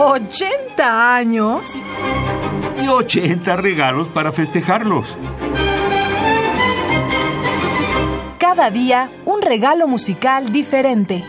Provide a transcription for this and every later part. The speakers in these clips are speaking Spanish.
¿80 años? Y 80 regalos para festejarlos. Cada día un regalo musical diferente.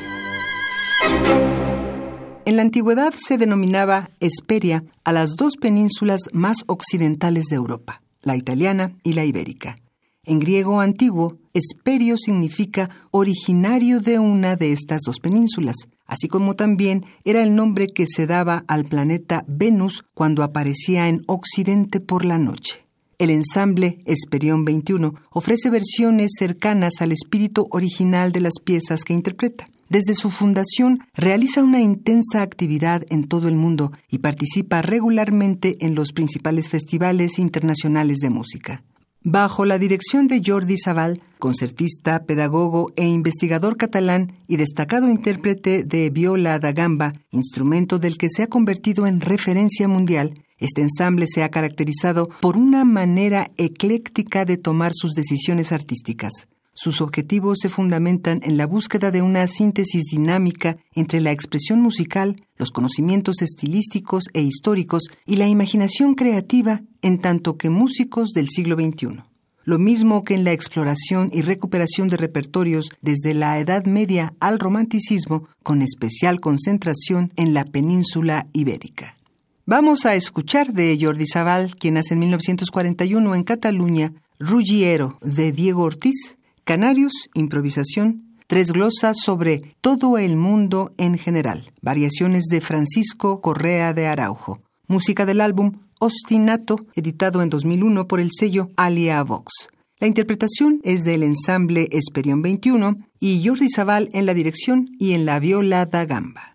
En la antigüedad se denominaba Hesperia a las dos penínsulas más occidentales de Europa, la italiana y la ibérica. En griego antiguo, Hesperio significa originario de una de estas dos penínsulas, así como también era el nombre que se daba al planeta Venus cuando aparecía en Occidente por la noche. El ensamble Esperión 21 ofrece versiones cercanas al espíritu original de las piezas que interpreta. Desde su fundación realiza una intensa actividad en todo el mundo y participa regularmente en los principales festivales internacionales de música. Bajo la dirección de Jordi Sabal, concertista, pedagogo e investigador catalán y destacado intérprete de viola da gamba, instrumento del que se ha convertido en referencia mundial, este ensamble se ha caracterizado por una manera ecléctica de tomar sus decisiones artísticas. Sus objetivos se fundamentan en la búsqueda de una síntesis dinámica entre la expresión musical, los conocimientos estilísticos e históricos y la imaginación creativa en tanto que músicos del siglo XXI. Lo mismo que en la exploración y recuperación de repertorios desde la Edad Media al Romanticismo, con especial concentración en la península ibérica. Vamos a escuchar de Jordi Sabal, quien nace en 1941 en Cataluña, Ruggiero de Diego Ortiz, Canarios, improvisación, tres glosas sobre todo el mundo en general, variaciones de Francisco Correa de Araujo, música del álbum Ostinato, editado en 2001 por el sello Alia Vox. La interpretación es del ensamble Esperión 21 y Jordi Zaval en la dirección y en la viola da gamba.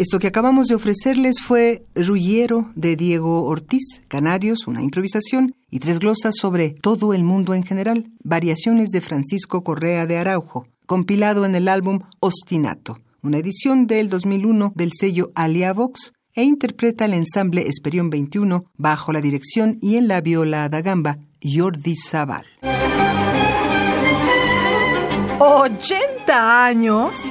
Esto que acabamos de ofrecerles fue Ruyero de Diego Ortiz, Canarios, una improvisación, y tres glosas sobre todo el mundo en general, variaciones de Francisco Correa de Araujo, compilado en el álbum Ostinato, una edición del 2001 del sello Alia Vox, e interpreta el ensamble Esperión 21 bajo la dirección y en la viola da gamba Jordi Zaval. ¿80 años?